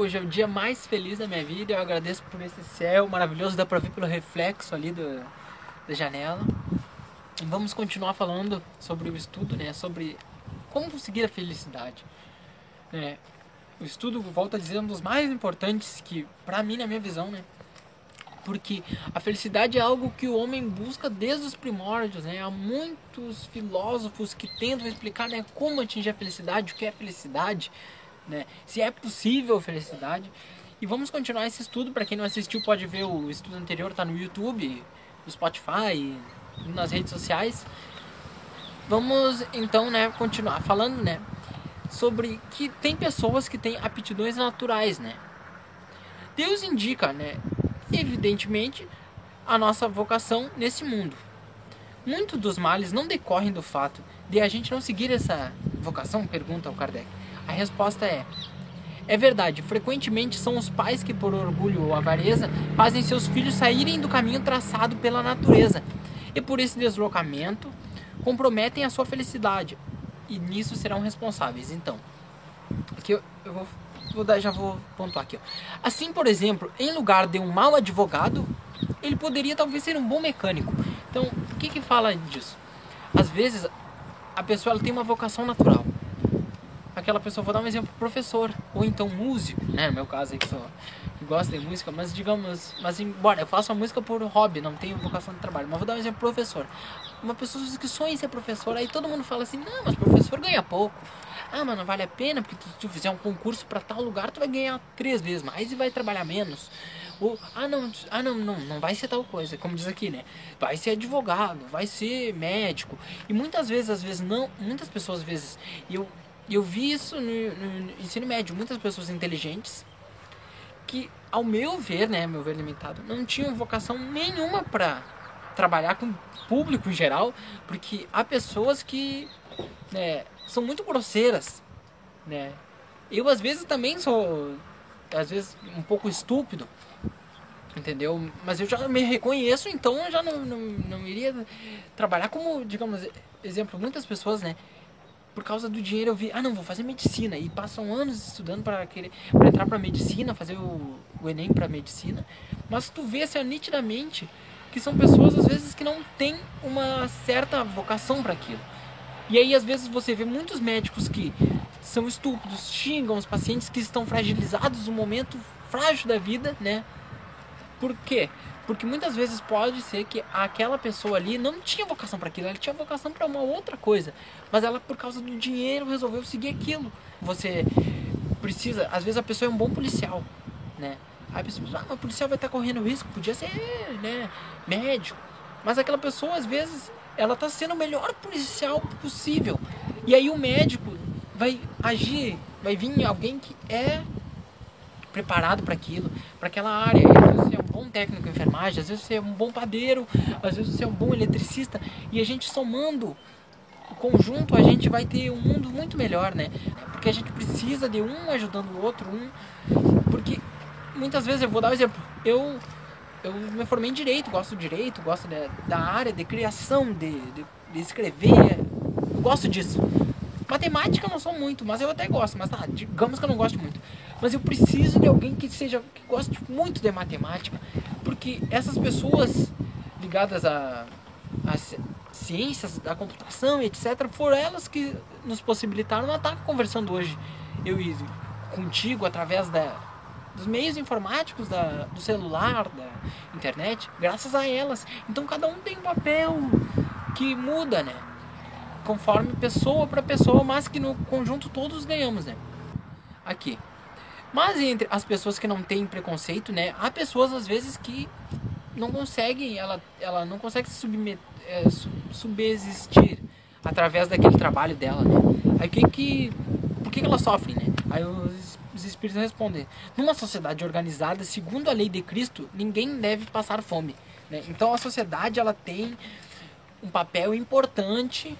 Hoje é o dia mais feliz da minha vida. Eu agradeço por esse céu maravilhoso. Dá pra ver pelo reflexo ali do, da janela. Vamos continuar falando sobre o estudo, né? Sobre como conseguir a felicidade. Né? O estudo, volta a dizer, é um dos mais importantes que, pra mim, na minha visão, né? Porque a felicidade é algo que o homem busca desde os primórdios, né? Há muitos filósofos que tentam explicar né, como atingir a felicidade, o que é felicidade, né? Se é possível felicidade. E vamos continuar esse estudo. Para quem não assistiu, pode ver o estudo anterior, tá no YouTube, no Spotify, nas redes sociais. Vamos então, né, continuar falando, né, sobre que tem pessoas que têm aptidões naturais, né? Deus indica, né, evidentemente, a nossa vocação nesse mundo. Muitos dos males não decorrem do fato de a gente não seguir essa vocação? Pergunta o Kardec. A resposta é: é verdade, frequentemente são os pais que, por orgulho ou avareza, fazem seus filhos saírem do caminho traçado pela natureza e, por esse deslocamento, comprometem a sua felicidade e nisso serão responsáveis. Então, aqui eu, eu vou vou dar, já vou pontuar aqui. Ó. Assim, por exemplo, em lugar de um mau advogado, ele poderia talvez ser um bom mecânico. Então, o que que fala disso? Às vezes, a pessoa tem uma vocação natural. Aquela pessoa, vou dar um exemplo, professor, ou então músico, né? No meu caso aí que, sou, que gosta de música, mas digamos, mas embora eu faça música por hobby, não tenho vocação de trabalho, mas vou dar um exemplo, professor. Uma pessoa que sonha em ser professor, aí todo mundo fala assim, não, mas professor ganha pouco ah, mas não vale a pena, porque se tu fizer um concurso para tal lugar, tu vai ganhar três vezes mais e vai trabalhar menos. Ou, ah, não, ah não, não, não vai ser tal coisa, como diz aqui, né? Vai ser advogado, vai ser médico. E muitas vezes, às vezes, não, muitas pessoas, às vezes, eu, eu vi isso no, no ensino médio, muitas pessoas inteligentes que, ao meu ver, né, meu ver limitado, não tinham vocação nenhuma para trabalhar com público em geral, porque há pessoas que, né, são muito grosseiras, né? Eu às vezes também sou, às vezes um pouco estúpido, entendeu? Mas eu já me reconheço, então eu já não, não, não iria trabalhar como, digamos, exemplo, muitas pessoas, né? Por causa do dinheiro eu vi, ah não, vou fazer medicina e passam anos estudando para querer para entrar para medicina, fazer o, o ENEM para medicina, mas tu vê assim, nitidamente que são pessoas às vezes que não têm uma certa vocação para aquilo. E aí, às vezes, você vê muitos médicos que são estúpidos, xingam os pacientes que estão fragilizados no momento frágil da vida, né? Por quê? Porque muitas vezes pode ser que aquela pessoa ali não tinha vocação para aquilo, ela tinha vocação para uma outra coisa, mas ela por causa do dinheiro resolveu seguir aquilo. Você precisa, às vezes a pessoa é um bom policial, né? Aí a pessoa pensa, ah, o policial vai estar correndo risco, podia ser, né, médico. Mas aquela pessoa às vezes ela está sendo o melhor policial possível. E aí o médico vai agir, vai vir alguém que é preparado para aquilo, para aquela área. Às vezes você é um bom técnico de enfermagem, às vezes você é um bom padeiro, às vezes você é um bom eletricista. E a gente somando o conjunto, a gente vai ter um mundo muito melhor, né? Porque a gente precisa de um ajudando o outro, um. Porque muitas vezes, eu vou dar um exemplo, eu eu me formei em direito, gosto de direito, gosto de, da área de criação, de, de, de, escrever, eu gosto disso. Matemática eu não sou muito, mas eu até gosto, mas tá, digamos que eu não gosto muito. Mas eu preciso de alguém que seja que goste muito de matemática, porque essas pessoas ligadas a, a ciências da computação, etc, foram elas que nos possibilitaram estar conversando hoje eu e contigo através da dos meios informáticos, da, do celular, da internet, graças a elas. Então cada um tem um papel que muda, né? Conforme pessoa para pessoa, mas que no conjunto todos ganhamos, né? Aqui. Mas entre as pessoas que não têm preconceito, né? Há pessoas às vezes que não conseguem, ela, ela não consegue se submeter, é, subsistir através daquele trabalho dela, né? Aí que que por que, que ela sofre, né? Aí os os espíritos respondem: numa sociedade organizada, segundo a lei de Cristo, ninguém deve passar fome. Né? Então a sociedade ela tem um papel importante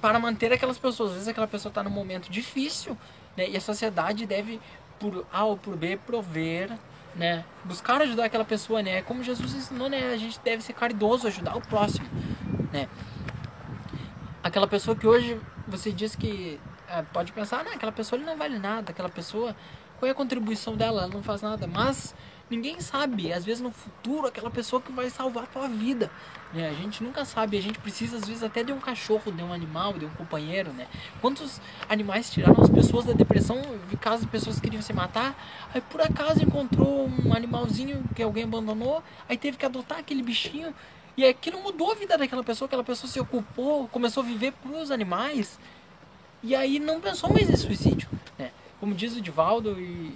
para manter aquelas pessoas. Às vezes aquela pessoa está num momento difícil né? e a sociedade deve, por A ou por B, prover né? Buscar ajudar aquela pessoa, né? Como Jesus ensinou, né? A gente deve ser caridoso, ajudar o próximo, né? Aquela pessoa que hoje você diz que é, pode pensar, né, aquela pessoa não vale nada, aquela pessoa Qual é a contribuição dela? Ela não faz nada. Mas ninguém sabe. Às vezes no futuro, aquela pessoa que vai salvar a tua vida. Né? A gente nunca sabe. A gente precisa, às vezes, até de um cachorro, de um animal, de um companheiro. Né? Quantos animais tiraram as pessoas da depressão? Caso as pessoas queriam se matar. Aí por acaso encontrou um animalzinho que alguém abandonou. Aí teve que adotar aquele bichinho. E aquilo mudou a vida daquela pessoa. Aquela pessoa se ocupou, começou a viver pros animais. E aí não pensou mais em suicídio. Né? Como diz o Divaldo, e,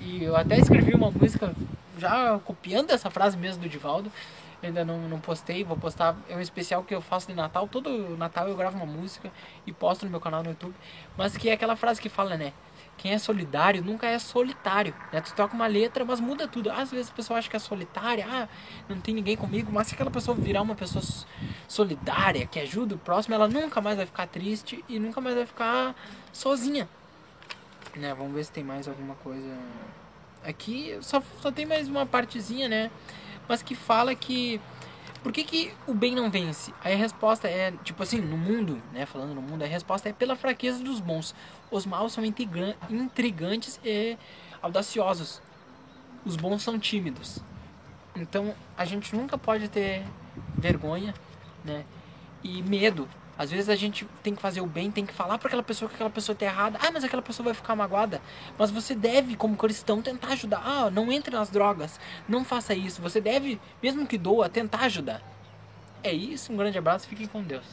e eu até escrevi uma música já copiando essa frase mesmo do Divaldo. Ainda não, não postei, vou postar. É um especial que eu faço de Natal. Todo Natal eu gravo uma música e posto no meu canal no YouTube. Mas que é aquela frase que fala, né? Quem é solidário nunca é solitário. Né? Tu toca uma letra, mas muda tudo. Às vezes a pessoa acha que é solitária, ah, não tem ninguém comigo. Mas se aquela pessoa virar uma pessoa solidária, que ajuda o próximo, ela nunca mais vai ficar triste e nunca mais vai ficar sozinha. Né? Vamos ver se tem mais alguma coisa. Aqui só, só tem mais uma partezinha, né? Mas que fala que por que, que o bem não vence? Aí a resposta é, tipo assim, no mundo, né? Falando no mundo, a resposta é pela fraqueza dos bons. Os maus são intrigantes e audaciosos. Os bons são tímidos. Então a gente nunca pode ter vergonha, né? E medo. Às vezes a gente tem que fazer o bem, tem que falar para aquela pessoa que aquela pessoa está errada. Ah, mas aquela pessoa vai ficar magoada. Mas você deve, como cristão, tentar ajudar. Ah, não entre nas drogas. Não faça isso. Você deve, mesmo que doa, tentar ajudar. É isso. Um grande abraço. Fiquem com Deus.